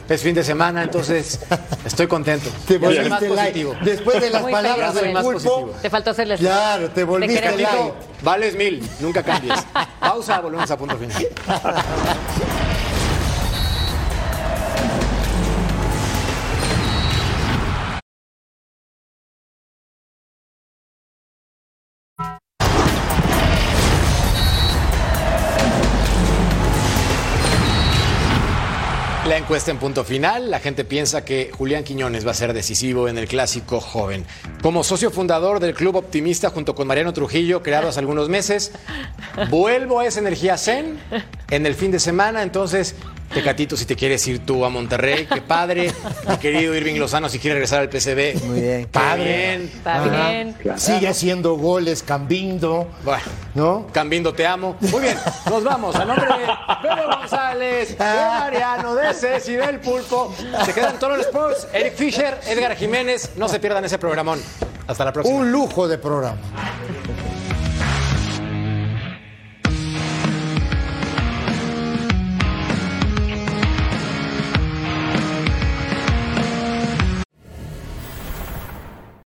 Es fin de semana, entonces estoy contento. Te más volviste light. positivo. Después de las Muy palabras del más pulpo. positivo. Te faltó hacerles. Claro, te volviste. Tecatito, vales mil, nunca cambies. Pausa, volvemos a punto final. Encuesta en punto final, la gente piensa que Julián Quiñones va a ser decisivo en el clásico joven. Como socio fundador del Club Optimista junto con Mariano Trujillo, creado hace algunos meses, vuelvo a esa energía zen en el fin de semana, entonces Tecatito, si te quieres ir tú a Monterrey, qué padre. Mi querido Irving Lozano, si quiere regresar al PCB. Muy bien. Padre. bien. Está Ajá. bien. Sigue haciendo goles, Cambindo. Bueno, ¿No? Cambindo, te amo. Muy bien, nos vamos. A nombre de Pedro González, de Mariano, de Ceci, del Pulpo. Se quedan todos los sports. Eric Fisher, Edgar Jiménez. No se pierdan ese programón. Hasta la próxima. Un lujo de programa.